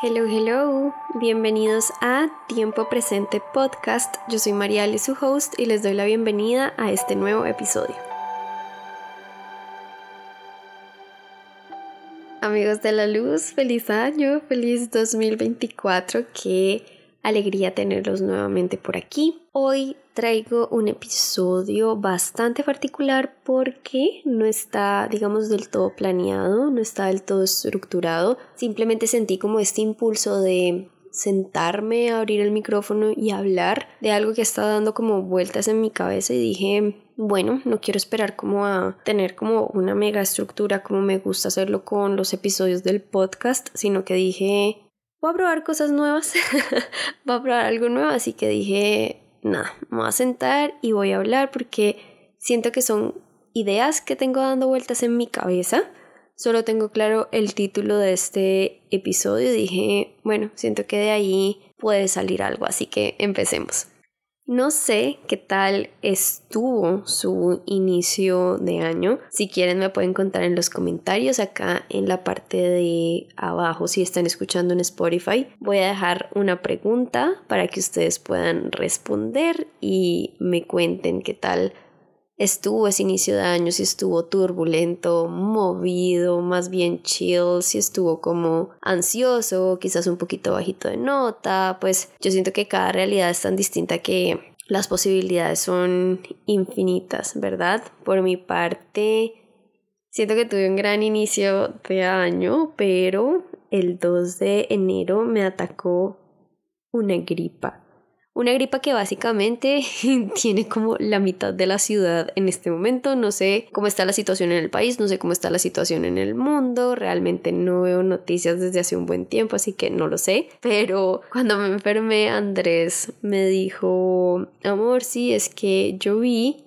Hello, hello. Bienvenidos a Tiempo Presente Podcast. Yo soy Mariale, su host, y les doy la bienvenida a este nuevo episodio. Amigos de la luz, feliz año, feliz 2024. Qué alegría tenerlos nuevamente por aquí. Hoy traigo un episodio bastante particular porque no está, digamos, del todo planeado, no está del todo estructurado. Simplemente sentí como este impulso de sentarme, abrir el micrófono y hablar de algo que está dando como vueltas en mi cabeza y dije, bueno, no quiero esperar como a tener como una mega estructura como me gusta hacerlo con los episodios del podcast, sino que dije, voy a probar cosas nuevas, voy a probar algo nuevo, así que dije, nada, me voy a sentar y voy a hablar porque siento que son ideas que tengo dando vueltas en mi cabeza. Solo tengo claro el título de este episodio. Dije, bueno, siento que de ahí puede salir algo, así que empecemos. No sé qué tal estuvo su inicio de año. Si quieren me pueden contar en los comentarios acá en la parte de abajo si están escuchando en Spotify. Voy a dejar una pregunta para que ustedes puedan responder y me cuenten qué tal estuvo ese inicio de año, si estuvo turbulento, movido, más bien chill, si estuvo como ansioso, quizás un poquito bajito de nota, pues yo siento que cada realidad es tan distinta que las posibilidades son infinitas, ¿verdad? Por mi parte, siento que tuve un gran inicio de año, pero el 2 de enero me atacó una gripa una gripa que básicamente tiene como la mitad de la ciudad en este momento. No sé cómo está la situación en el país, no sé cómo está la situación en el mundo. Realmente no veo noticias desde hace un buen tiempo, así que no lo sé. Pero cuando me enfermé, Andrés me dijo, amor, sí, es que yo vi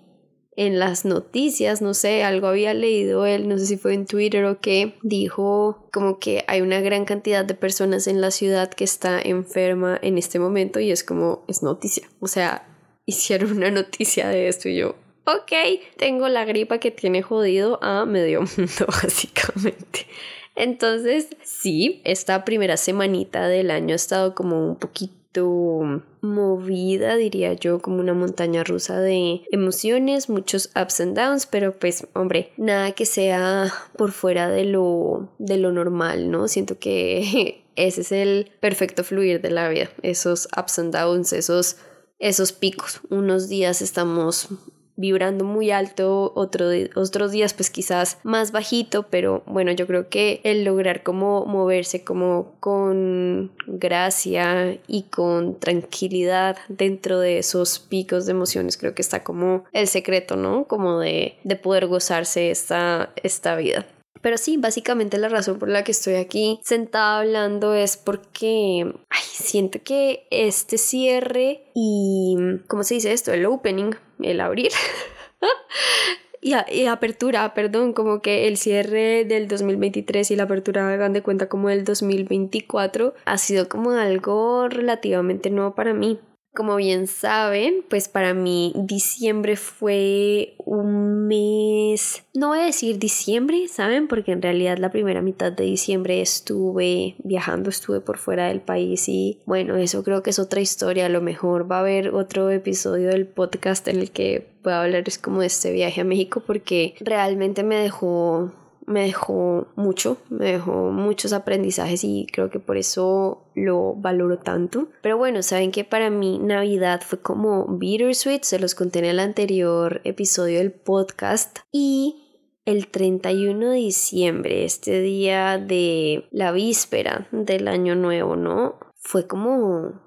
en las noticias, no sé, algo había leído él, no sé si fue en Twitter o qué, dijo como que hay una gran cantidad de personas en la ciudad que está enferma en este momento y es como, es noticia, o sea, hicieron una noticia de esto y yo, ok, tengo la gripa que tiene jodido a medio mundo básicamente. Entonces, sí, esta primera semanita del año ha estado como un poquito movida, diría yo, como una montaña rusa de emociones, muchos ups and downs, pero pues, hombre, nada que sea por fuera de lo, de lo normal, ¿no? Siento que ese es el perfecto fluir de la vida, esos ups and downs, esos, esos picos. Unos días estamos vibrando muy alto, otro, otros días pues quizás más bajito, pero bueno, yo creo que el lograr como moverse como con gracia y con tranquilidad dentro de esos picos de emociones, creo que está como el secreto, ¿no? Como de, de poder gozarse esta, esta vida. Pero sí, básicamente la razón por la que estoy aquí sentada hablando es porque ay, siento que este cierre y, ¿cómo se dice esto? El opening, el abrir. y, y, apertura, perdón, como que el cierre del 2023 y la apertura, hagan de cuenta, como el 2024, ha sido como algo relativamente nuevo para mí. Como bien saben, pues para mí diciembre fue un mes, no voy a decir diciembre, ¿saben? Porque en realidad la primera mitad de diciembre estuve viajando, estuve por fuera del país y bueno, eso creo que es otra historia. A lo mejor va a haber otro episodio del podcast en el que voy a hablar es como de este viaje a México porque realmente me dejó me dejó mucho, me dejó muchos aprendizajes y creo que por eso lo valoro tanto. Pero bueno, saben que para mí Navidad fue como bittersweet, se los conté en el anterior episodio del podcast y el 31 de diciembre, este día de la víspera del año nuevo, ¿no? Fue como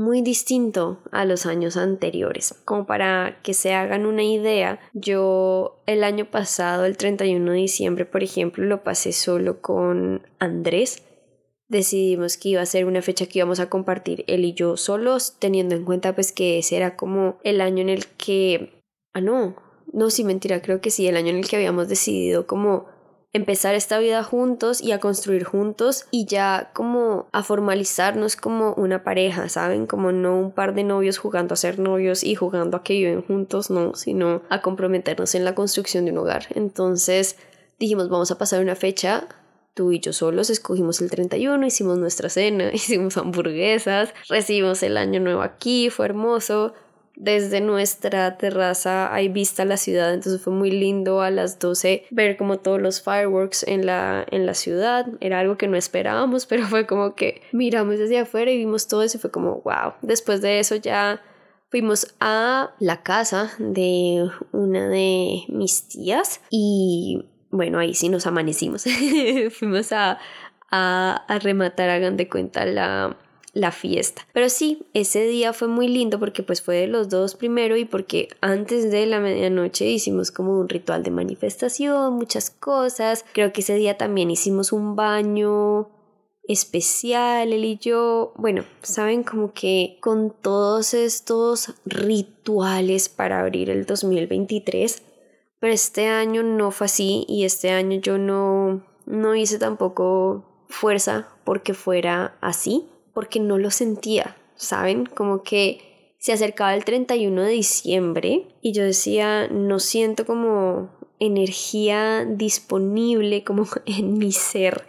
muy distinto a los años anteriores. Como para que se hagan una idea, yo el año pasado, el 31 de diciembre, por ejemplo, lo pasé solo con Andrés. Decidimos que iba a ser una fecha que íbamos a compartir él y yo solos, teniendo en cuenta pues que ese era como el año en el que... Ah, no, no, sí, mentira, creo que sí, el año en el que habíamos decidido como empezar esta vida juntos y a construir juntos y ya como a formalizarnos como una pareja, ¿saben? Como no un par de novios jugando a ser novios y jugando a que viven juntos, no, sino a comprometernos en la construcción de un hogar. Entonces dijimos, vamos a pasar una fecha tú y yo solos escogimos el 31, hicimos nuestra cena, hicimos hamburguesas, recibimos el año nuevo aquí, fue hermoso. Desde nuestra terraza hay vista a la ciudad, entonces fue muy lindo a las 12 ver como todos los fireworks en la, en la ciudad. Era algo que no esperábamos, pero fue como que miramos desde afuera y vimos todo eso y fue como wow. Después de eso ya fuimos a la casa de una de mis tías y bueno, ahí sí nos amanecimos. Fuimos a, a, rematar, hagan de cuenta, la, la fiesta. Pero sí, ese día fue muy lindo porque pues fue de los dos primero y porque antes de la medianoche hicimos como un ritual de manifestación, muchas cosas. Creo que ese día también hicimos un baño especial, él y yo, bueno, saben como que con todos estos rituales para abrir el 2023, pero este año no fue así y este año yo no, no hice tampoco fuerza porque fuera así, porque no lo sentía, ¿saben? Como que se acercaba el 31 de diciembre y yo decía, no siento como energía disponible como en mi ser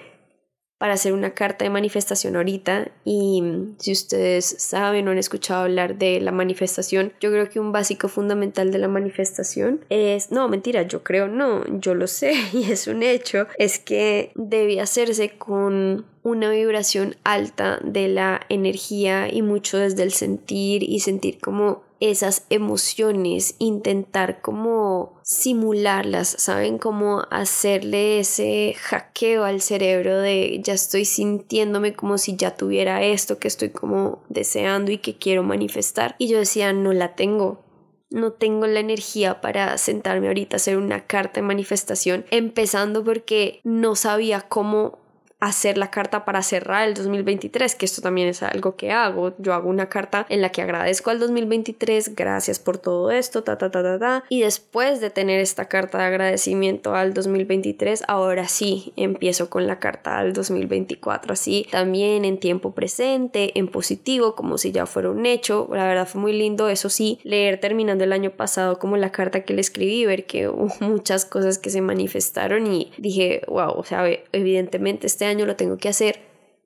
para hacer una carta de manifestación ahorita y mm, si ustedes saben o han escuchado hablar de la manifestación, yo creo que un básico fundamental de la manifestación es, no, mentira, yo creo no, yo lo sé y es un hecho, es que debe hacerse con una vibración alta de la energía y mucho desde el sentir y sentir como esas emociones, intentar como simularlas, ¿saben? Como hacerle ese hackeo al cerebro de ya estoy sintiéndome como si ya tuviera esto que estoy como deseando y que quiero manifestar. Y yo decía, no la tengo, no tengo la energía para sentarme ahorita a hacer una carta de manifestación, empezando porque no sabía cómo hacer la carta para cerrar el 2023, que esto también es algo que hago. Yo hago una carta en la que agradezco al 2023, gracias por todo esto, ta, ta, ta, ta, ta. Y después de tener esta carta de agradecimiento al 2023, ahora sí empiezo con la carta al 2024, así también en tiempo presente, en positivo, como si ya fuera un hecho. La verdad fue muy lindo, eso sí, leer terminando el año pasado como la carta que le escribí, ver que hubo muchas cosas que se manifestaron y dije, wow, o sea, evidentemente este año lo tengo que hacer,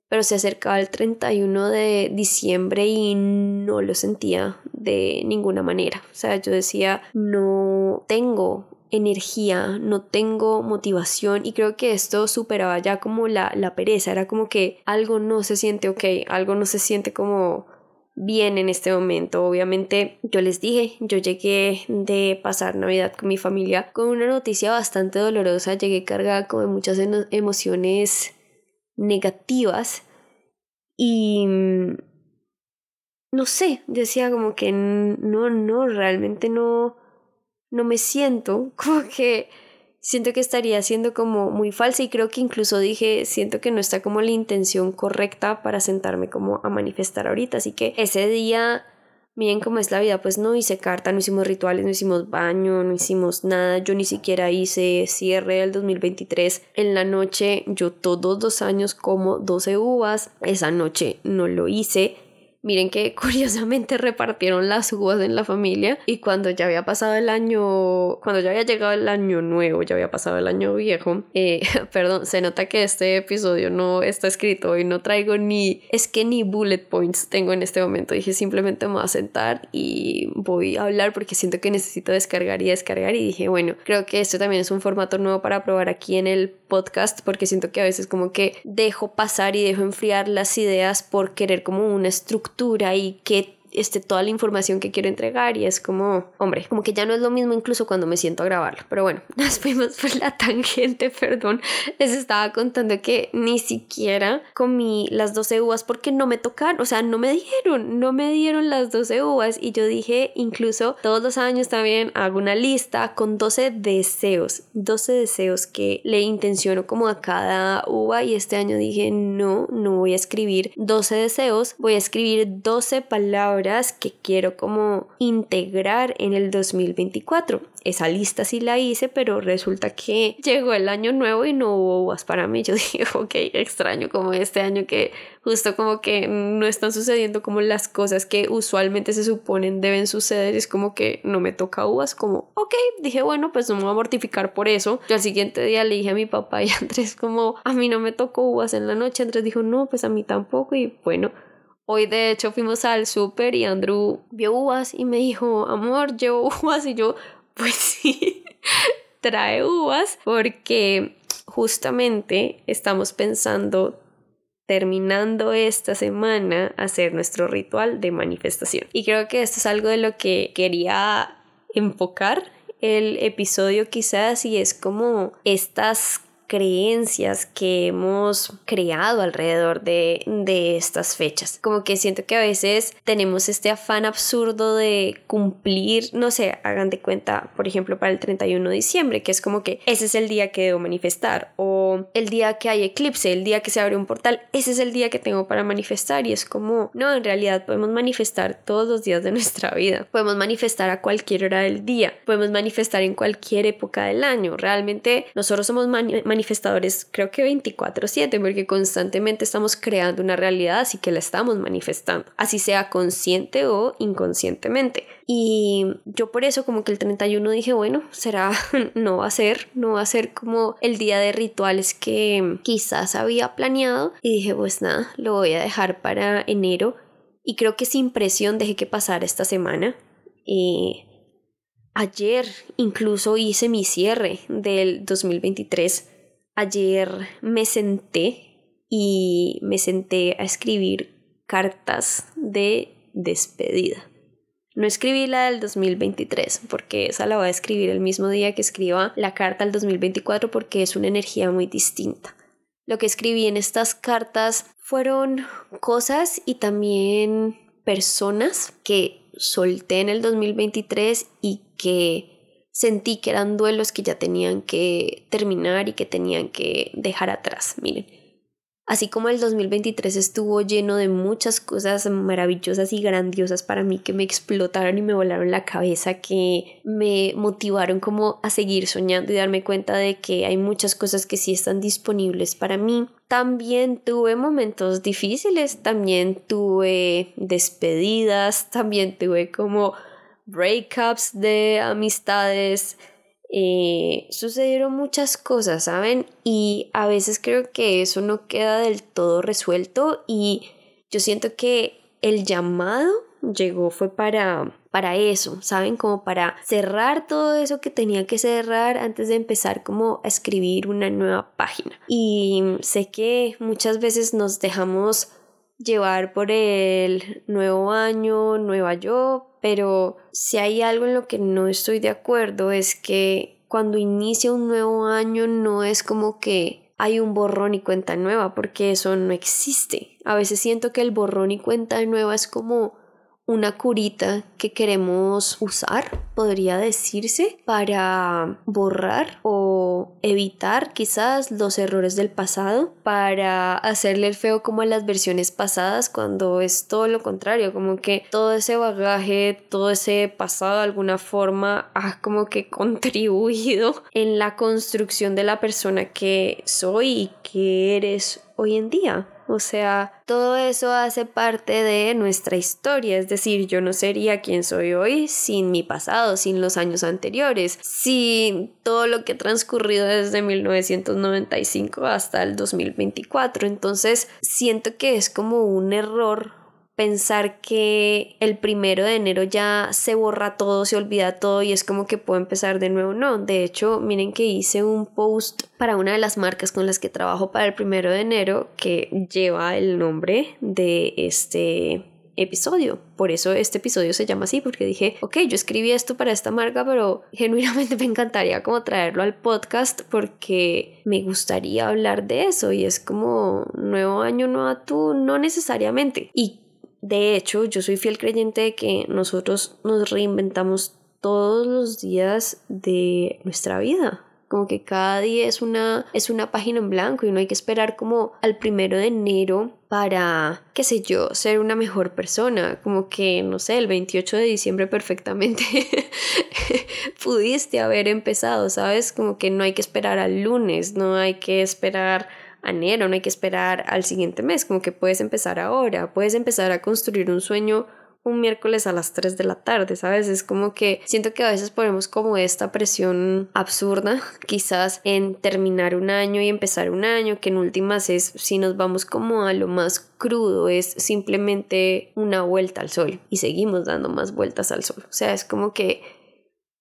pero se acercaba el 31 de diciembre y no lo sentía de ninguna manera. O sea, yo decía, no tengo energía, no tengo motivación y creo que esto superaba ya como la, la pereza, era como que algo no se siente ok, algo no se siente como bien en este momento. Obviamente, yo les dije, yo llegué de pasar Navidad con mi familia con una noticia bastante dolorosa, llegué cargada con muchas emociones negativas y mm, no sé, decía como que no, no, realmente no, no me siento, como que siento que estaría siendo como muy falsa y creo que incluso dije, siento que no está como la intención correcta para sentarme como a manifestar ahorita, así que ese día miren cómo es la vida, pues no hice carta, no hicimos rituales, no hicimos baño, no hicimos nada, yo ni siquiera hice cierre del 2023. En la noche yo todos los años como 12 uvas, esa noche no lo hice Miren que curiosamente repartieron las uvas en la familia y cuando ya había pasado el año, cuando ya había llegado el año nuevo, ya había pasado el año viejo, eh, perdón, se nota que este episodio no está escrito y no traigo ni, es que ni bullet points tengo en este momento. Dije simplemente me voy a sentar y voy a hablar porque siento que necesito descargar y descargar y dije, bueno, creo que esto también es un formato nuevo para probar aquí en el podcast porque siento que a veces como que dejo pasar y dejo enfriar las ideas por querer como una estructura y que este, toda la información que quiero entregar y es como, hombre, como que ya no es lo mismo incluso cuando me siento a grabarlo. Pero bueno, nos fuimos por la tangente, perdón. Les estaba contando que ni siquiera comí las 12 uvas porque no me tocaron, o sea, no me dieron, no me dieron las 12 uvas y yo dije, incluso todos los años también hago una lista con 12 deseos, 12 deseos que le intenciono como a cada uva y este año dije, no, no voy a escribir 12 deseos, voy a escribir 12 palabras que quiero como integrar en el 2024. Esa lista sí la hice, pero resulta que llegó el año nuevo y no hubo uvas para mí. Yo dije, ok, extraño como este año que justo como que no están sucediendo como las cosas que usualmente se suponen deben suceder. Es como que no me toca uvas, como, ok, dije, bueno, pues no me voy a mortificar por eso. Yo al siguiente día le dije a mi papá y Andrés como, a mí no me tocó uvas en la noche. Andrés dijo, no, pues a mí tampoco. Y bueno, Hoy de hecho fuimos al súper y Andrew vio uvas y me dijo, amor, llevo uvas y yo, pues sí, trae uvas porque justamente estamos pensando terminando esta semana hacer nuestro ritual de manifestación. Y creo que esto es algo de lo que quería enfocar el episodio quizás y es como estas creencias que hemos creado alrededor de, de, estas fechas. Como que siento que a veces tenemos este afán absurdo de cumplir, no sé, hagan de cuenta, por ejemplo, para el 31 de diciembre, que es como que ese es el día que debo manifestar, o el día que hay eclipse, el día que se abre un portal, ese es el día que tengo para manifestar y es como, no, en realidad podemos manifestar todos los días de nuestra vida, podemos manifestar a cualquier hora del día, podemos manifestar en cualquier época del año, realmente nosotros somos manifestadores creo que 24/7 porque constantemente estamos creando una realidad así que la estamos manifestando, así sea consciente o inconscientemente. Y yo por eso como que el 31 dije, bueno, será, no va a ser, no va a ser como el día de rituales que quizás había planeado. Y dije, pues nada, lo voy a dejar para enero. Y creo que sin presión dejé que pasara esta semana. Y ayer incluso hice mi cierre del 2023 Ayer me senté y me senté a escribir cartas de despedida. No escribí la del 2023 porque esa la voy a escribir el mismo día que escriba la carta del 2024 porque es una energía muy distinta. Lo que escribí en estas cartas fueron cosas y también personas que solté en el 2023 y que sentí que eran duelos que ya tenían que terminar y que tenían que dejar atrás. Miren, así como el 2023 estuvo lleno de muchas cosas maravillosas y grandiosas para mí que me explotaron y me volaron la cabeza, que me motivaron como a seguir soñando y darme cuenta de que hay muchas cosas que sí están disponibles para mí. También tuve momentos difíciles, también tuve despedidas, también tuve como breakups de amistades, eh, sucedieron muchas cosas, ¿saben? Y a veces creo que eso no queda del todo resuelto y yo siento que el llamado llegó fue para para eso, ¿saben? Como para cerrar todo eso que tenía que cerrar antes de empezar como a escribir una nueva página. Y sé que muchas veces nos dejamos llevar por el nuevo año, nueva yo, pero si hay algo en lo que no estoy de acuerdo es que cuando inicia un nuevo año no es como que hay un borrón y cuenta nueva, porque eso no existe. A veces siento que el borrón y cuenta nueva es como una curita que queremos usar, podría decirse, para borrar o evitar quizás los errores del pasado, para hacerle el feo como a las versiones pasadas cuando es todo lo contrario, como que todo ese bagaje, todo ese pasado de alguna forma ha como que contribuido en la construcción de la persona que soy y que eres hoy en día. O sea, todo eso hace parte de nuestra historia, es decir, yo no sería quien soy hoy sin mi pasado, sin los años anteriores, sin todo lo que ha transcurrido desde 1995 hasta el 2024. Entonces, siento que es como un error pensar que el primero de enero ya se borra todo, se olvida todo y es como que puedo empezar de nuevo. No, de hecho, miren que hice un post para una de las marcas con las que trabajo para el primero de enero que lleva el nombre de este episodio. Por eso este episodio se llama así, porque dije, ok, yo escribí esto para esta marca, pero genuinamente me encantaría como traerlo al podcast porque me gustaría hablar de eso y es como nuevo año, nueva tú, no necesariamente. Y de hecho, yo soy fiel creyente de que nosotros nos reinventamos todos los días de nuestra vida. como que cada día es una, es una página en blanco y no hay que esperar como al primero de enero para, qué sé yo, ser una mejor persona. Como que, no sé, el 28 de diciembre perfectamente pudiste haber empezado, ¿sabes? Como que no hay que esperar al lunes, no hay que esperar no hay que esperar al siguiente mes, como que puedes empezar ahora, puedes empezar a construir un sueño un miércoles a las 3 de la tarde, ¿sabes? Es como que siento que a veces ponemos como esta presión absurda, quizás en terminar un año y empezar un año, que en últimas es, si nos vamos como a lo más crudo, es simplemente una vuelta al sol y seguimos dando más vueltas al sol. O sea, es como que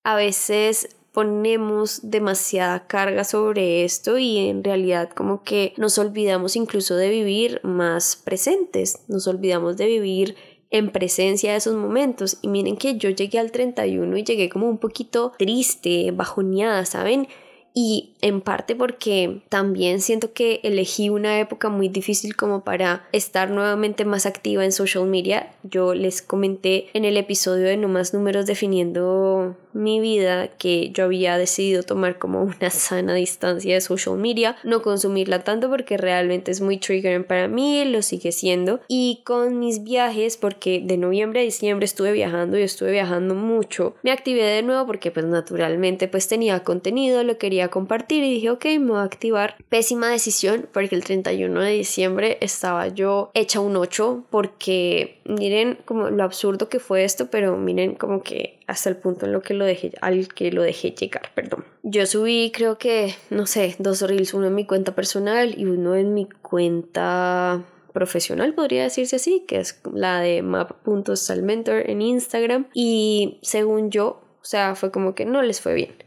a veces ponemos demasiada carga sobre esto y en realidad como que nos olvidamos incluso de vivir más presentes, nos olvidamos de vivir en presencia de esos momentos. Y miren que yo llegué al 31 y llegué como un poquito triste, bajoneada, ¿saben? Y en parte porque también siento que elegí una época muy difícil como para estar nuevamente más activa en social media. Yo les comenté en el episodio de No más números definiendo mi vida que yo había decidido tomar como una sana distancia de social media, no consumirla tanto porque realmente es muy triggering para mí, lo sigue siendo. Y con mis viajes, porque de noviembre a diciembre estuve viajando y estuve viajando mucho, me activé de nuevo porque pues naturalmente pues tenía contenido, lo quería compartir y dije, ok, me voy a activar. Pésima decisión porque el 31 de diciembre estaba yo hecha un 8 porque miren como lo absurdo que fue esto, pero miren como que hasta el punto en lo que lo dejé, al que lo dejé llegar, perdón. Yo subí creo que, no sé, dos reels, uno en mi cuenta personal y uno en mi cuenta profesional, podría decirse así, que es la de map.salmentor en Instagram. Y según yo, o sea, fue como que no les fue bien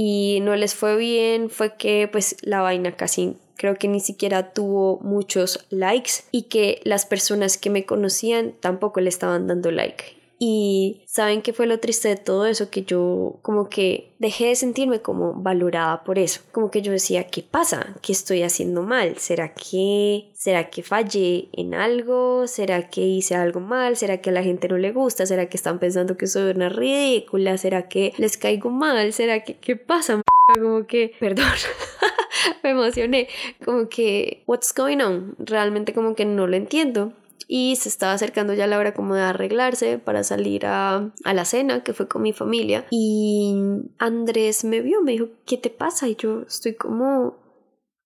y no les fue bien fue que pues la vaina casi creo que ni siquiera tuvo muchos likes y que las personas que me conocían tampoco le estaban dando like y saben qué fue lo triste de todo eso, que yo como que dejé de sentirme como valorada por eso. Como que yo decía, ¿qué pasa? ¿Qué estoy haciendo mal? ¿Será que será que fallé en algo? ¿Será que hice algo mal? ¿Será que a la gente no le gusta? ¿Será que están pensando que soy una ridícula? ¿Será que les caigo mal? ¿Será que qué pasa? Como que, perdón. me emocioné, como que, what's going on? Realmente como que no lo entiendo y se estaba acercando ya la hora como de arreglarse para salir a, a la cena que fue con mi familia y Andrés me vio, me dijo, ¿qué te pasa? Y yo estoy como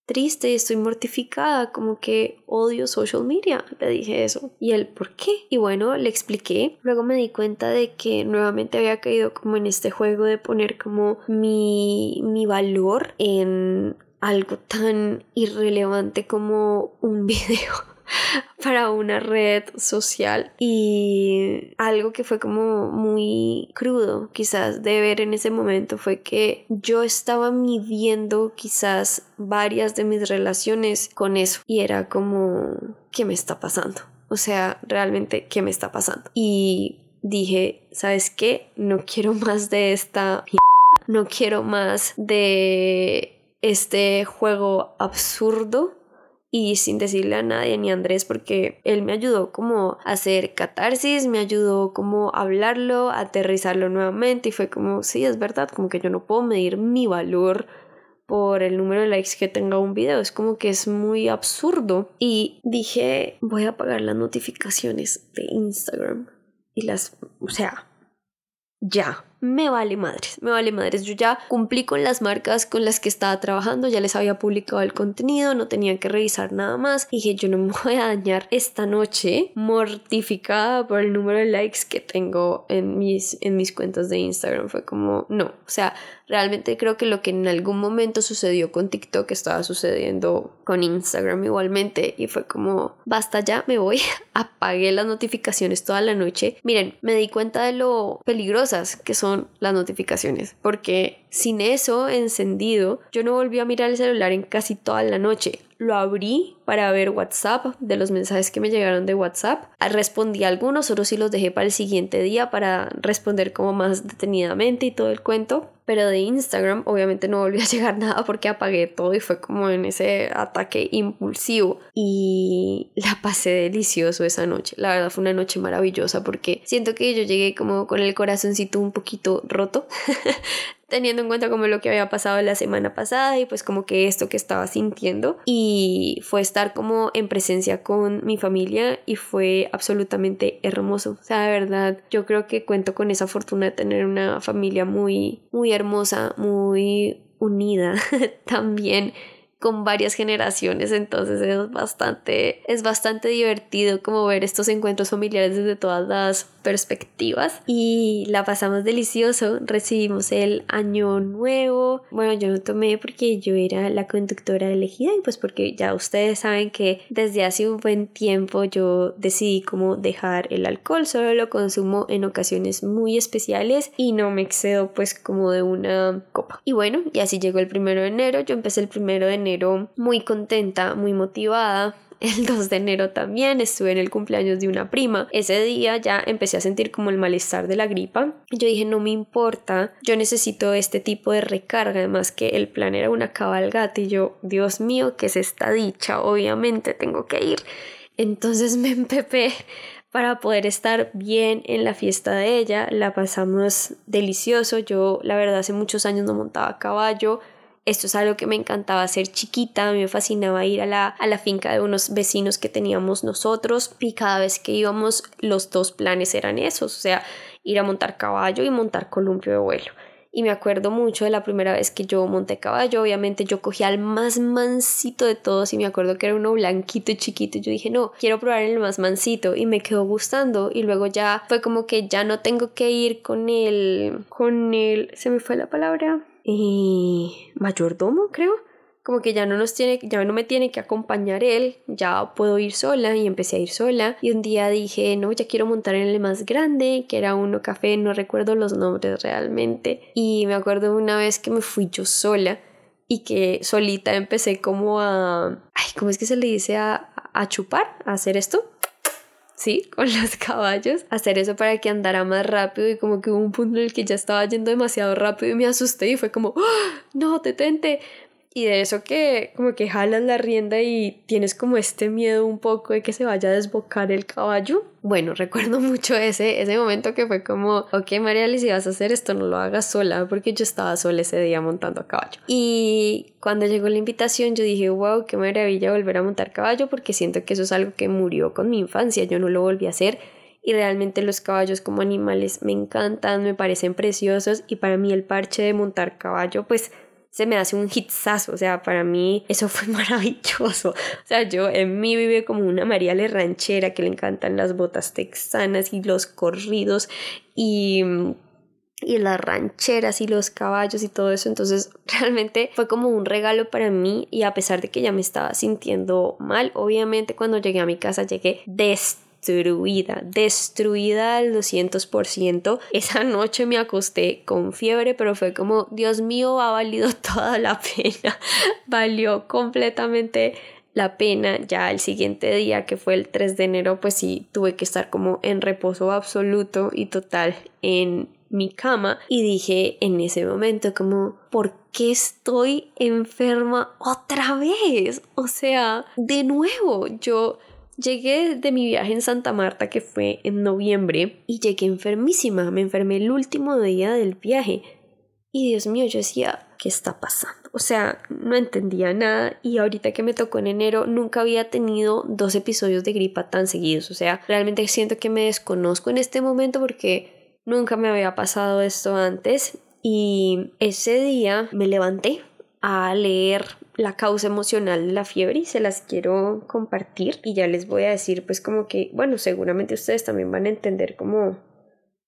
triste estoy mortificada, como que odio social media. Le dije eso. Y él, ¿por qué? Y bueno, le expliqué. Luego me di cuenta de que nuevamente había caído como en este juego de poner como mi, mi valor en algo tan irrelevante como un video para una red social y algo que fue como muy crudo quizás de ver en ese momento fue que yo estaba midiendo quizás varias de mis relaciones con eso y era como ¿qué me está pasando? O sea, realmente ¿qué me está pasando? Y dije, ¿sabes qué? No quiero más de esta no quiero más de este juego absurdo y sin decirle a nadie ni a Andrés porque él me ayudó como a hacer catarsis, me ayudó como a hablarlo, aterrizarlo nuevamente y fue como, sí, es verdad, como que yo no puedo medir mi valor por el número de likes que tenga un video, es como que es muy absurdo. Y dije, voy a apagar las notificaciones de Instagram y las, o sea, ya, me vale madres, me vale madres. Yo ya cumplí con las marcas con las que estaba trabajando, ya les había publicado el contenido, no tenía que revisar nada más. Dije, yo no me voy a dañar esta noche mortificada por el número de likes que tengo en mis, en mis cuentas de Instagram. Fue como, no, o sea, realmente creo que lo que en algún momento sucedió con TikTok estaba sucediendo con Instagram igualmente y fue como, basta ya, me voy. Apagué las notificaciones toda la noche. Miren, me di cuenta de lo peligrosas que son las notificaciones, porque sin eso encendido, yo no volví a mirar el celular en casi toda la noche. Lo abrí para ver WhatsApp, de los mensajes que me llegaron de WhatsApp. Ah, respondí a algunos, otros sí los dejé para el siguiente día para responder como más detenidamente y todo el cuento. Pero de Instagram obviamente no volví a llegar nada porque apagué todo y fue como en ese ataque impulsivo. Y la pasé delicioso esa noche. La verdad fue una noche maravillosa porque siento que yo llegué como con el corazoncito un poquito roto teniendo en cuenta como lo que había pasado la semana pasada y pues como que esto que estaba sintiendo y fue estar como en presencia con mi familia y fue absolutamente hermoso. O sea, de verdad, yo creo que cuento con esa fortuna de tener una familia muy, muy hermosa, muy unida también con varias generaciones, entonces es bastante, es bastante divertido como ver estos encuentros familiares desde todas las perspectivas y la pasamos delicioso, recibimos el año nuevo, bueno yo no tomé porque yo era la conductora elegida y pues porque ya ustedes saben que desde hace un buen tiempo yo decidí como dejar el alcohol, solo lo consumo en ocasiones muy especiales y no me excedo pues como de una copa. Y bueno, y así llegó el primero de enero, yo empecé el primero de muy contenta, muy motivada, el 2 de enero también estuve en el cumpleaños de una prima. Ese día ya empecé a sentir como el malestar de la gripa. Yo dije, no me importa, yo necesito este tipo de recarga. Además que el plan era una cabalgata y yo, Dios mío, que es esta dicha? Obviamente tengo que ir. Entonces me empepé para poder estar bien en la fiesta de ella. La pasamos delicioso. Yo, la verdad, hace muchos años no montaba a caballo. Esto es algo que me encantaba hacer chiquita, a mí me fascinaba ir a la, a la finca de unos vecinos que teníamos nosotros y cada vez que íbamos los dos planes eran esos, o sea, ir a montar caballo y montar columpio de vuelo. Y me acuerdo mucho de la primera vez que yo monté caballo. Obviamente yo cogí al más mansito de todos y me acuerdo que era uno blanquito y chiquito. Y yo dije, no, quiero probar el más mansito. Y me quedó gustando. Y luego ya fue como que ya no tengo que ir con el... Con el... Se me fue la palabra y mayordomo, creo. Como que ya no nos tiene, ya no me tiene que acompañar él, ya puedo ir sola y empecé a ir sola. Y un día dije, no, ya quiero montar en el más grande, que era uno café, no recuerdo los nombres realmente. Y me acuerdo una vez que me fui yo sola y que solita empecé como a, ay, ¿cómo es que se le dice a, a chupar, a hacer esto? Sí, con los caballos, hacer eso para que andara más rápido y como que hubo un punto en el que ya estaba yendo demasiado rápido y me asusté y fue como, ¡Ah! no, detente, y de eso que como que jalas la rienda y tienes como este miedo un poco de que se vaya a desbocar el caballo. Bueno, recuerdo mucho ese, ese momento que fue como, ok María si vas a hacer esto no lo hagas sola porque yo estaba sola ese día montando a caballo. Y cuando llegó la invitación yo dije, wow, qué maravilla volver a montar caballo porque siento que eso es algo que murió con mi infancia, yo no lo volví a hacer y realmente los caballos como animales me encantan, me parecen preciosos y para mí el parche de montar caballo pues se me hace un hitsazo, o sea, para mí eso fue maravilloso. O sea, yo en mí vive como una María Le ranchera que le encantan las botas texanas y los corridos y y las rancheras y los caballos y todo eso. Entonces realmente fue como un regalo para mí y a pesar de que ya me estaba sintiendo mal, obviamente cuando llegué a mi casa llegué destruida destruida, destruida al 200%. Esa noche me acosté con fiebre, pero fue como, Dios mío, ha valido toda la pena. Valió completamente la pena. Ya el siguiente día, que fue el 3 de enero, pues sí, tuve que estar como en reposo absoluto y total en mi cama y dije en ese momento como, ¿por qué estoy enferma otra vez? O sea, de nuevo, yo Llegué de mi viaje en Santa Marta, que fue en noviembre, y llegué enfermísima. Me enfermé el último día del viaje. Y Dios mío, yo decía, ¿qué está pasando? O sea, no entendía nada y ahorita que me tocó en enero nunca había tenido dos episodios de gripa tan seguidos. O sea, realmente siento que me desconozco en este momento porque nunca me había pasado esto antes. Y ese día me levanté a leer la causa emocional de la fiebre y se las quiero compartir y ya les voy a decir pues como que bueno seguramente ustedes también van a entender como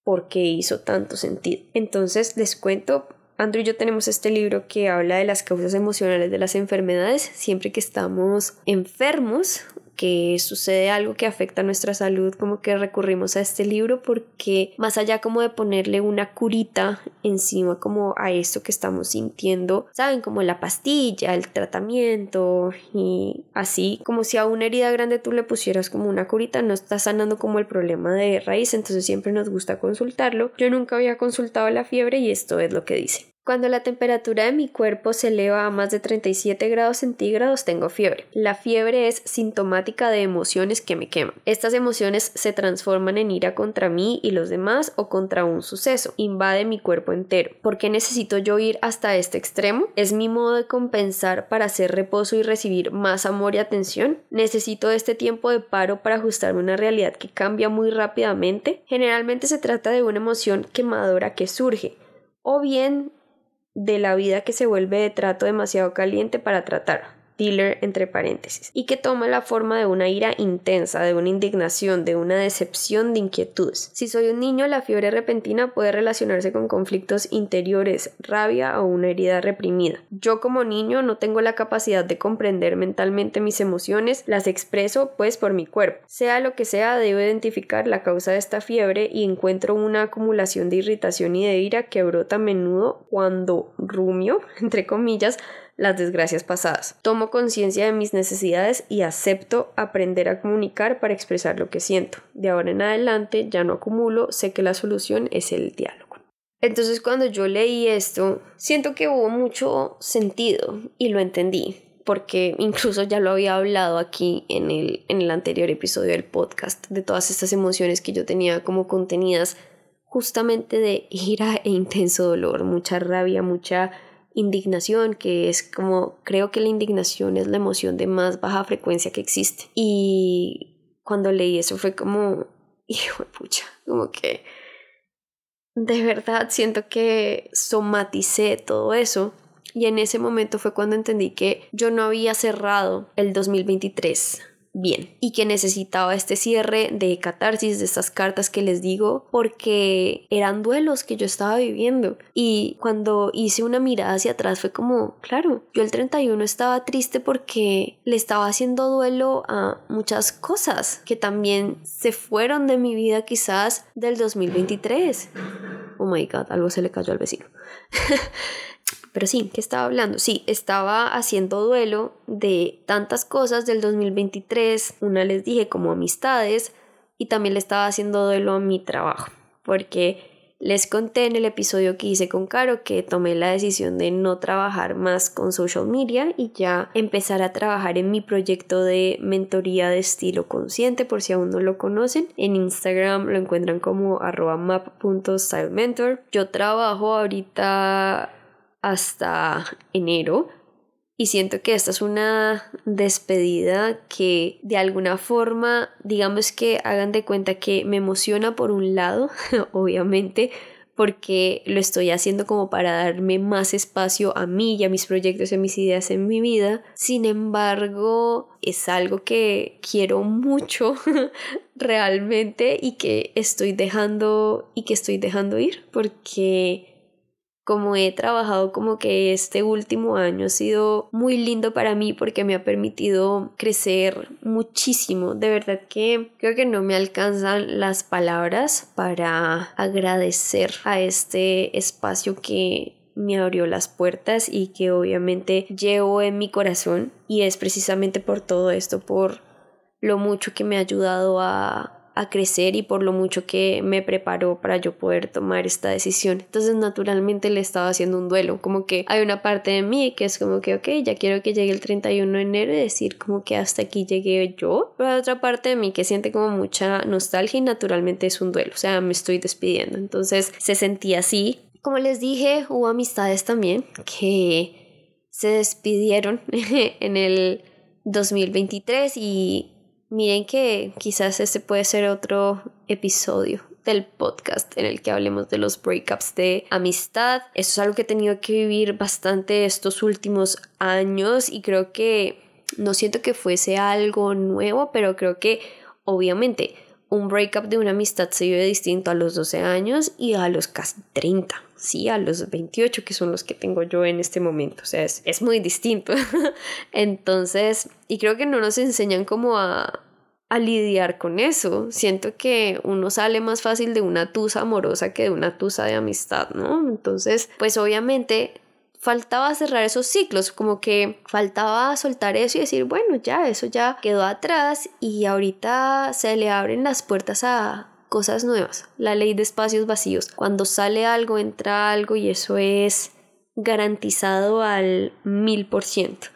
por qué hizo tanto sentido. Entonces les cuento Andrew y yo tenemos este libro que habla de las causas emocionales de las enfermedades siempre que estamos enfermos que sucede algo que afecta a nuestra salud, como que recurrimos a este libro porque más allá como de ponerle una curita encima como a esto que estamos sintiendo, saben, como la pastilla, el tratamiento y así, como si a una herida grande tú le pusieras como una curita, no está sanando como el problema de raíz, entonces siempre nos gusta consultarlo. Yo nunca había consultado la fiebre y esto es lo que dice. Cuando la temperatura de mi cuerpo se eleva a más de 37 grados centígrados tengo fiebre. La fiebre es sintomática de emociones que me queman. Estas emociones se transforman en ira contra mí y los demás o contra un suceso. Invade mi cuerpo entero. ¿Por qué necesito yo ir hasta este extremo? ¿Es mi modo de compensar para hacer reposo y recibir más amor y atención? ¿Necesito este tiempo de paro para ajustarme a una realidad que cambia muy rápidamente? Generalmente se trata de una emoción quemadora que surge o bien de la vida que se vuelve de trato demasiado caliente para tratar dealer entre paréntesis, y que toma la forma de una ira intensa, de una indignación, de una decepción, de inquietudes. Si soy un niño, la fiebre repentina puede relacionarse con conflictos interiores, rabia o una herida reprimida. Yo como niño no tengo la capacidad de comprender mentalmente mis emociones, las expreso pues por mi cuerpo. Sea lo que sea, debo identificar la causa de esta fiebre y encuentro una acumulación de irritación y de ira que brota a menudo cuando rumio, entre comillas, las desgracias pasadas. Tomo conciencia de mis necesidades y acepto aprender a comunicar para expresar lo que siento. De ahora en adelante ya no acumulo, sé que la solución es el diálogo. Entonces cuando yo leí esto, siento que hubo mucho sentido y lo entendí porque incluso ya lo había hablado aquí en el, en el anterior episodio del podcast, de todas estas emociones que yo tenía como contenidas justamente de ira e intenso dolor, mucha rabia, mucha indignación, que es como, creo que la indignación es la emoción de más baja frecuencia que existe. Y cuando leí eso fue como, hijo de pucha, como que de verdad siento que somaticé todo eso. Y en ese momento fue cuando entendí que yo no había cerrado el 2023 bien y que necesitaba este cierre de catarsis de estas cartas que les digo porque eran duelos que yo estaba viviendo. Y cuando hice una mirada hacia atrás fue como claro yo el 31 estaba triste porque le estaba haciendo duelo a muchas cosas que también se fueron de mi vida quizás del 2023 oh my god algo se le cayó al vecino Pero sí, ¿qué estaba hablando? Sí, estaba haciendo duelo de tantas cosas del 2023. Una les dije como amistades y también le estaba haciendo duelo a mi trabajo. Porque les conté en el episodio que hice con Caro que tomé la decisión de no trabajar más con social media y ya empezar a trabajar en mi proyecto de mentoría de estilo consciente por si aún no lo conocen. En Instagram lo encuentran como arroba map.stylementor. Yo trabajo ahorita hasta enero y siento que esta es una despedida que de alguna forma digamos que hagan de cuenta que me emociona por un lado obviamente porque lo estoy haciendo como para darme más espacio a mí y a mis proyectos y a mis ideas en mi vida. Sin embargo, es algo que quiero mucho realmente y que estoy dejando y que estoy dejando ir porque como he trabajado como que este último año ha sido muy lindo para mí porque me ha permitido crecer muchísimo. De verdad que creo que no me alcanzan las palabras para agradecer a este espacio que me abrió las puertas y que obviamente llevo en mi corazón y es precisamente por todo esto, por lo mucho que me ha ayudado a a crecer y por lo mucho que me preparó para yo poder tomar esta decisión. Entonces naturalmente le estaba haciendo un duelo, como que hay una parte de mí que es como que, ok, ya quiero que llegue el 31 de enero y decir como que hasta aquí llegué yo, pero hay otra parte de mí que siente como mucha nostalgia y naturalmente es un duelo, o sea, me estoy despidiendo. Entonces se sentía así. Como les dije, hubo amistades también que se despidieron en el 2023 y Miren que quizás este puede ser otro episodio del podcast en el que hablemos de los breakups de amistad. Eso es algo que he tenido que vivir bastante estos últimos años y creo que no siento que fuese algo nuevo, pero creo que obviamente un breakup de una amistad se vive distinto a los 12 años y a los casi 30, sí, a los 28 que son los que tengo yo en este momento, o sea, es, es muy distinto. Entonces, y creo que no nos enseñan como a, a lidiar con eso. Siento que uno sale más fácil de una tusa amorosa que de una tusa de amistad, ¿no? Entonces, pues obviamente faltaba cerrar esos ciclos, como que faltaba soltar eso y decir, bueno, ya, eso ya quedó atrás y ahorita se le abren las puertas a cosas nuevas, la ley de espacios vacíos. Cuando sale algo, entra algo y eso es garantizado al mil por ciento.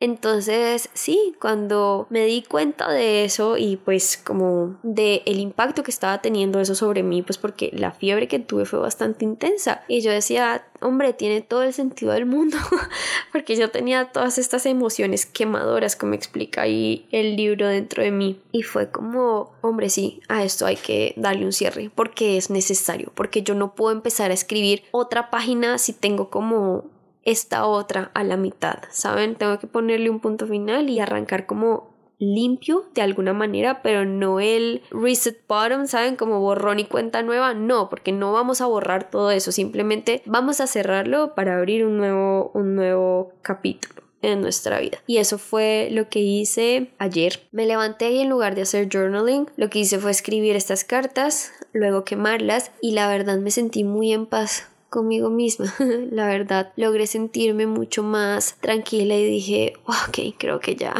Entonces, sí, cuando me di cuenta de eso y pues como de el impacto que estaba teniendo eso sobre mí, pues porque la fiebre que tuve fue bastante intensa. Y yo decía, hombre, tiene todo el sentido del mundo, porque yo tenía todas estas emociones quemadoras, como explica ahí el libro dentro de mí. Y fue como, hombre, sí, a esto hay que darle un cierre, porque es necesario, porque yo no puedo empezar a escribir otra página si tengo como esta otra a la mitad, ¿saben? Tengo que ponerle un punto final y arrancar como limpio de alguna manera, pero no el reset bottom, ¿saben? Como borrón y cuenta nueva, no, porque no vamos a borrar todo eso, simplemente vamos a cerrarlo para abrir un nuevo, un nuevo capítulo en nuestra vida. Y eso fue lo que hice ayer. Me levanté y en lugar de hacer journaling, lo que hice fue escribir estas cartas, luego quemarlas y la verdad me sentí muy en paz conmigo misma. la verdad, logré sentirme mucho más tranquila y dije, ok, creo que ya,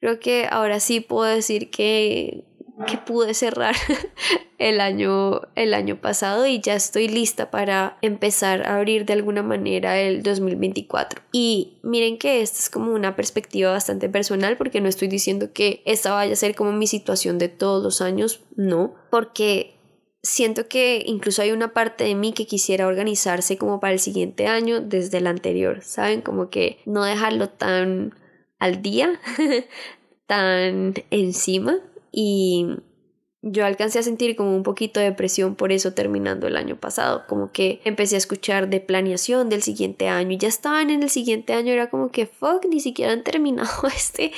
creo que ahora sí puedo decir que, que pude cerrar el año, el año pasado y ya estoy lista para empezar a abrir de alguna manera el 2024. Y miren que esta es como una perspectiva bastante personal porque no estoy diciendo que esta vaya a ser como mi situación de todos los años, no, porque siento que incluso hay una parte de mí que quisiera organizarse como para el siguiente año desde el anterior, ¿saben? Como que no dejarlo tan al día, tan encima. Y yo alcancé a sentir como un poquito de presión por eso terminando el año pasado, como que empecé a escuchar de planeación del siguiente año y ya estaban en el siguiente año, era como que fuck, ni siquiera han terminado este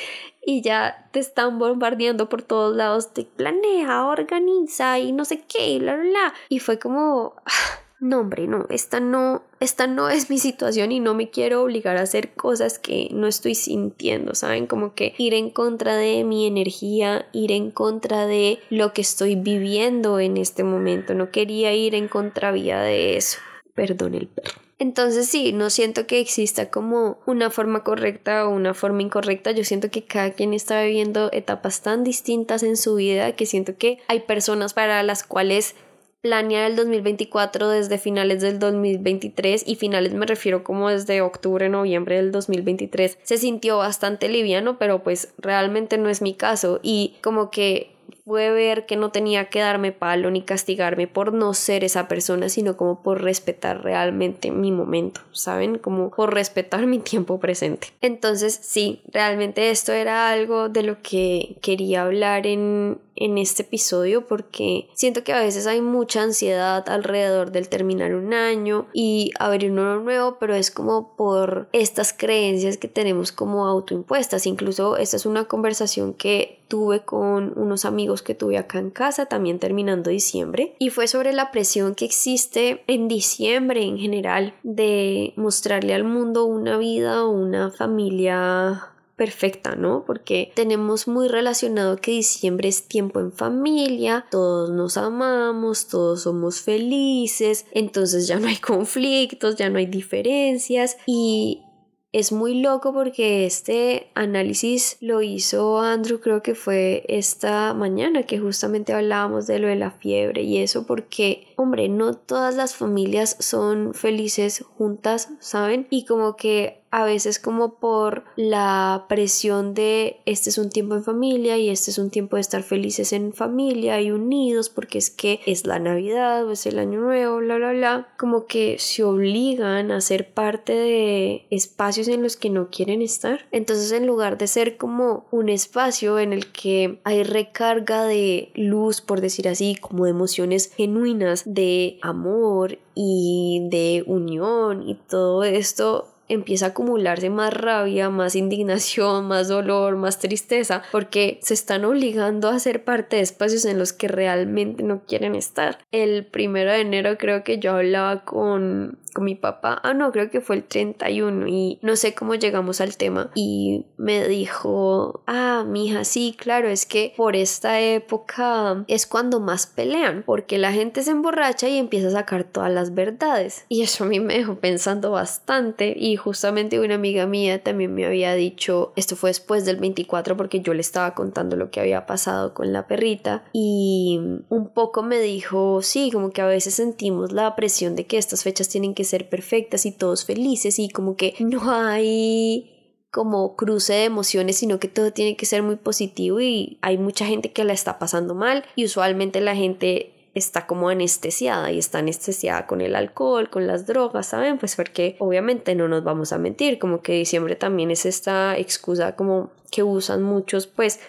y ya te están bombardeando por todos lados de planea, organiza y no sé qué, y bla, bla, bla. Y fue como, no, hombre, no, esta no, esta no es mi situación y no me quiero obligar a hacer cosas que no estoy sintiendo, ¿saben? Como que ir en contra de mi energía, ir en contra de lo que estoy viviendo en este momento. No quería ir en contravía de eso. Perdón el perro. Entonces sí, no siento que exista como una forma correcta o una forma incorrecta. Yo siento que cada quien está viviendo etapas tan distintas en su vida que siento que hay personas para las cuales planear el 2024 desde finales del 2023 y finales me refiero como desde octubre, noviembre del 2023 se sintió bastante liviano, pero pues realmente no es mi caso y como que fue ver que no tenía que darme palo ni castigarme por no ser esa persona, sino como por respetar realmente mi momento, ¿saben? Como por respetar mi tiempo presente. Entonces, sí, realmente esto era algo de lo que quería hablar en, en este episodio porque siento que a veces hay mucha ansiedad alrededor del terminar un año y abrir uno nuevo, pero es como por estas creencias que tenemos como autoimpuestas. Incluso esta es una conversación que tuve con unos amigos que tuve acá en casa también terminando diciembre y fue sobre la presión que existe en diciembre en general de mostrarle al mundo una vida o una familia perfecta, ¿no? Porque tenemos muy relacionado que diciembre es tiempo en familia, todos nos amamos, todos somos felices, entonces ya no hay conflictos, ya no hay diferencias y es muy loco porque este análisis lo hizo Andrew, creo que fue esta mañana que justamente hablábamos de lo de la fiebre y eso porque, hombre, no todas las familias son felices juntas, ¿saben? Y como que a veces como por la presión de este es un tiempo en familia y este es un tiempo de estar felices en familia y unidos porque es que es la Navidad o es el Año Nuevo, bla, bla, bla, como que se obligan a ser parte de espacios en los que no quieren estar. Entonces en lugar de ser como un espacio en el que hay recarga de luz, por decir así, como emociones genuinas, de amor y de unión y todo esto, empieza a acumularse más rabia, más indignación, más dolor, más tristeza, porque se están obligando a ser parte de espacios en los que realmente no quieren estar. El primero de enero creo que yo hablaba con con mi papá, ah no, creo que fue el 31 y no sé cómo llegamos al tema. Y me dijo, ah, mija, sí, claro, es que por esta época es cuando más pelean, porque la gente se emborracha y empieza a sacar todas las verdades. Y eso a mí me dejó pensando bastante. Y justamente una amiga mía también me había dicho, esto fue después del 24 porque yo le estaba contando lo que había pasado con la perrita y un poco me dijo, sí, como que a veces sentimos la presión de que estas fechas tienen que que ser perfectas y todos felices y como que no hay como cruce de emociones, sino que todo tiene que ser muy positivo y hay mucha gente que la está pasando mal y usualmente la gente está como anestesiada y está anestesiada con el alcohol, con las drogas, ¿saben? Pues porque obviamente no nos vamos a mentir, como que diciembre también es esta excusa como que usan muchos pues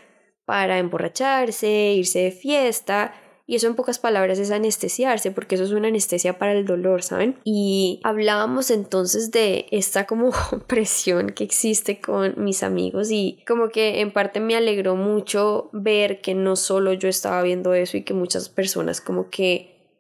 para emborracharse, irse de fiesta y eso en pocas palabras es anestesiarse, porque eso es una anestesia para el dolor, ¿saben? Y hablábamos entonces de esta como presión que existe con mis amigos y como que en parte me alegró mucho ver que no solo yo estaba viendo eso y que muchas personas como que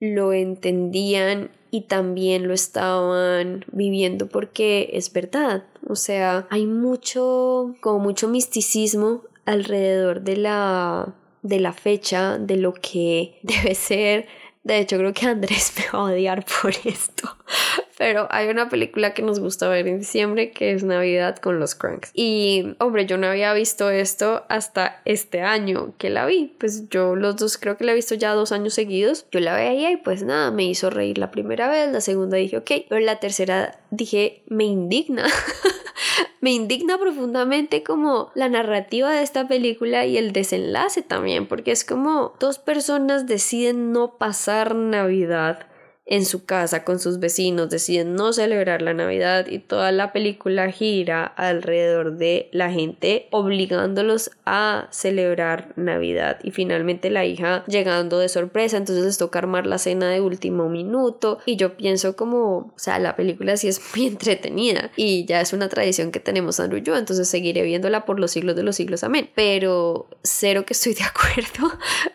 lo entendían y también lo estaban viviendo porque es verdad. O sea, hay mucho, como mucho misticismo alrededor de la de la fecha, de lo que debe ser. De hecho, creo que Andrés me va a odiar por esto. Pero hay una película que nos gusta ver en diciembre que es Navidad con los Cranks. Y, hombre, yo no había visto esto hasta este año que la vi. Pues yo los dos creo que la he visto ya dos años seguidos. Yo la veía y pues nada, me hizo reír la primera vez, la segunda dije ok, pero la tercera dije me indigna. me indigna profundamente como la narrativa de esta película y el desenlace también, porque es como dos personas deciden no pasar Navidad en su casa con sus vecinos, deciden no celebrar la Navidad y toda la película gira alrededor de la gente obligándolos a celebrar Navidad y finalmente la hija llegando de sorpresa, entonces les toca armar la cena de último minuto y yo pienso como, o sea, la película sí es muy entretenida y ya es una tradición que tenemos Andrew yo, entonces seguiré viéndola por los siglos de los siglos, amén, pero cero que estoy de acuerdo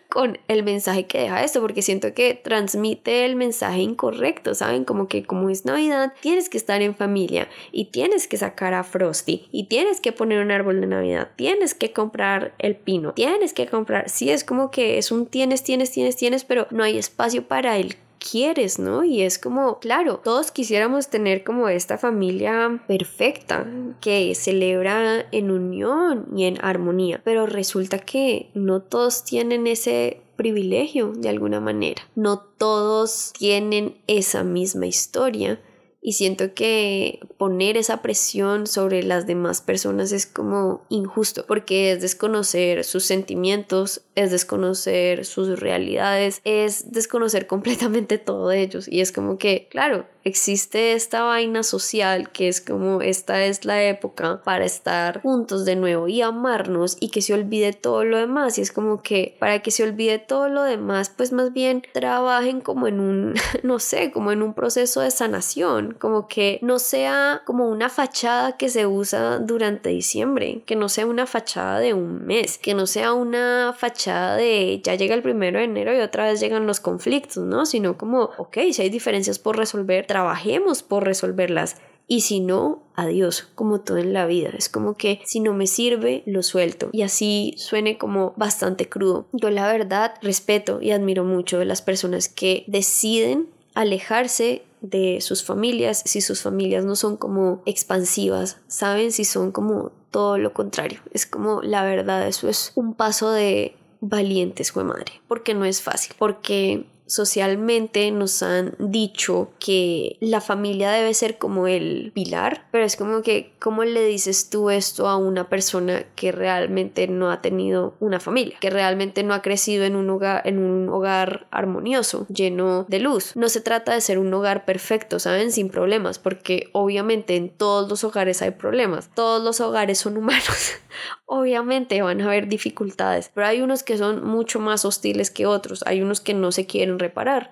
con el mensaje que deja esto porque siento que transmite el mensaje incorrecto, ¿saben? Como que como es Navidad, tienes que estar en familia y tienes que sacar a Frosty y tienes que poner un árbol de Navidad, tienes que comprar el pino, tienes que comprar, sí es como que es un tienes, tienes, tienes, tienes, pero no hay espacio para el quieres, ¿no? Y es como, claro, todos quisiéramos tener como esta familia perfecta que celebra en unión y en armonía, pero resulta que no todos tienen ese privilegio de alguna manera. No todos tienen esa misma historia. Y siento que poner esa presión sobre las demás personas es como injusto, porque es desconocer sus sentimientos, es desconocer sus realidades, es desconocer completamente todo de ellos. Y es como que, claro, existe esta vaina social que es como esta es la época para estar juntos de nuevo y amarnos y que se olvide todo lo demás. Y es como que para que se olvide todo lo demás pues más bien trabajen como en un no sé como en un proceso de sanación como que no sea como una fachada que se usa durante diciembre que no sea una fachada de un mes que no sea una fachada de ya llega el primero de enero y otra vez llegan los conflictos no sino como ok si hay diferencias por resolver trabajemos por resolverlas. Y si no, adiós, como todo en la vida. Es como que si no me sirve, lo suelto. Y así suene como bastante crudo. Yo la verdad respeto y admiro mucho de las personas que deciden alejarse de sus familias si sus familias no son como expansivas, ¿saben? Si son como todo lo contrario. Es como la verdad, eso es un paso de valientes, fue madre, porque no es fácil, porque socialmente nos han dicho que la familia debe ser como el pilar, pero es como que, ¿cómo le dices tú esto a una persona que realmente no ha tenido una familia, que realmente no ha crecido en un hogar, en un hogar armonioso, lleno de luz? No se trata de ser un hogar perfecto, ¿saben? Sin problemas, porque obviamente en todos los hogares hay problemas, todos los hogares son humanos, obviamente van a haber dificultades, pero hay unos que son mucho más hostiles que otros, hay unos que no se quieren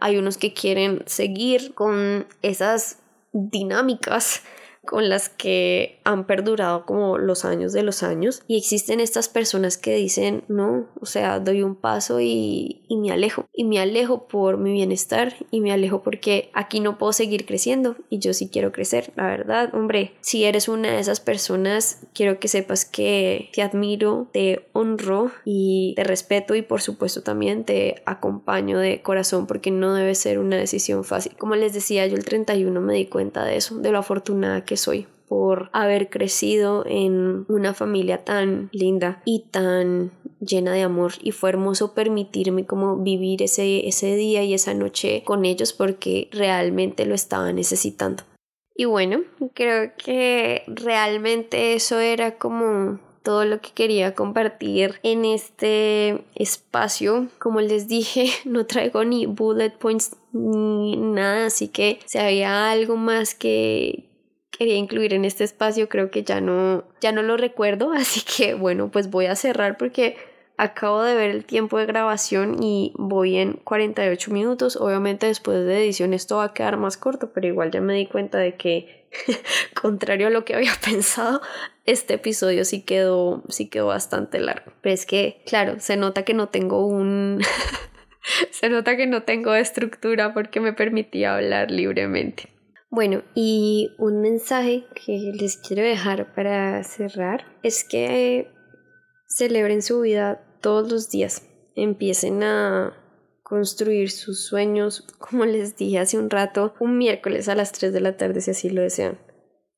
hay unos que quieren seguir con esas dinámicas con las que han perdurado como los años de los años y existen estas personas que dicen no, o sea, doy un paso y, y, me alejo y me alejo por mi bienestar y me alejo porque aquí no puedo seguir creciendo y yo sí quiero crecer, la verdad, hombre, si eres una de esas personas, quiero que sepas que te admiro, te honro y te respeto y por supuesto también te acompaño de corazón porque no debe ser una decisión fácil. Como les decía, yo el 31 me di cuenta de eso, de lo afortunada que soy por haber crecido en una familia tan linda y tan llena de amor y fue hermoso permitirme como vivir ese, ese día y esa noche con ellos porque realmente lo estaba necesitando. Y bueno, creo que realmente eso era como todo lo que quería compartir en este espacio. Como les dije, no traigo ni bullet points ni nada, así que si había algo más que, quería incluir en este espacio, creo que ya no, ya no lo recuerdo, así que bueno, pues voy a cerrar porque acabo de ver el tiempo de grabación y voy en 48 minutos. Obviamente después de edición esto va a quedar más corto, pero igual ya me di cuenta de que, contrario a lo que había pensado, este episodio sí quedó, sí quedó bastante largo. Pero es que, claro, se nota que no tengo un... se nota que no tengo estructura porque me permitía hablar libremente. Bueno, y un mensaje que les quiero dejar para cerrar es que celebren su vida todos los días, empiecen a construir sus sueños, como les dije hace un rato, un miércoles a las 3 de la tarde si así lo desean.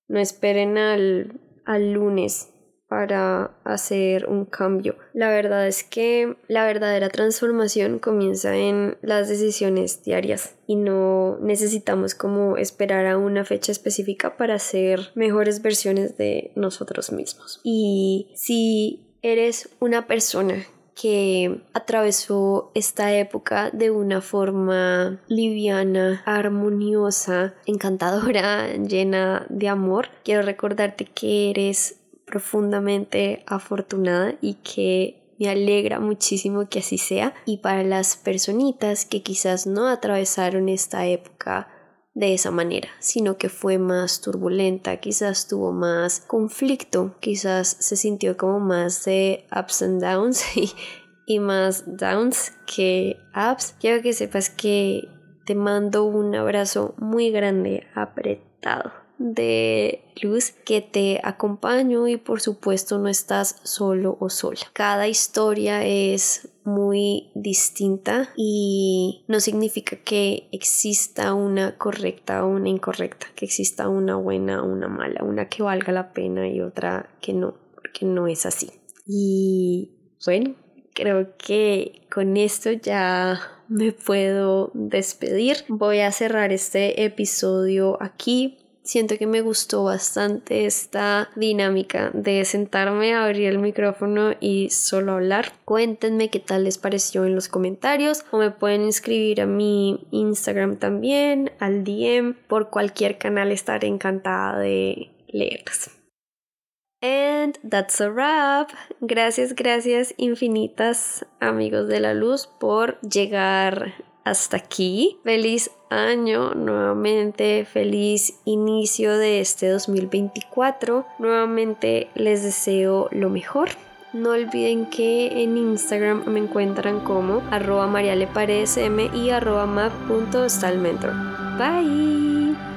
No esperen al, al lunes para hacer un cambio. La verdad es que la verdadera transformación comienza en las decisiones diarias y no necesitamos como esperar a una fecha específica para ser mejores versiones de nosotros mismos. Y si eres una persona que atravesó esta época de una forma liviana, armoniosa, encantadora, llena de amor. Quiero recordarte que eres profundamente afortunada y que me alegra muchísimo que así sea. Y para las personitas que quizás no atravesaron esta época de esa manera, sino que fue más turbulenta, quizás tuvo más conflicto, quizás se sintió como más de ups and downs y, y más downs que ups. Quiero que sepas que te mando un abrazo muy grande, apretado de luz que te acompaño y por supuesto no estás solo o sola. Cada historia es muy distinta y no significa que exista una correcta o una incorrecta, que exista una buena o una mala, una que valga la pena y otra que no, porque no es así. Y bueno, creo que con esto ya me puedo despedir. Voy a cerrar este episodio aquí siento que me gustó bastante esta dinámica de sentarme abrir el micrófono y solo hablar. Cuéntenme qué tal les pareció en los comentarios o me pueden inscribir a mi Instagram también, al DM, por cualquier canal estaré encantada de leerlas. And that's a wrap. Gracias, gracias infinitas amigos de la luz por llegar hasta aquí. Feliz año nuevamente, feliz inicio de este 2024. Nuevamente les deseo lo mejor. No olviden que en Instagram me encuentran como arroba marialeparesm y arroba map.stalmentor. Bye.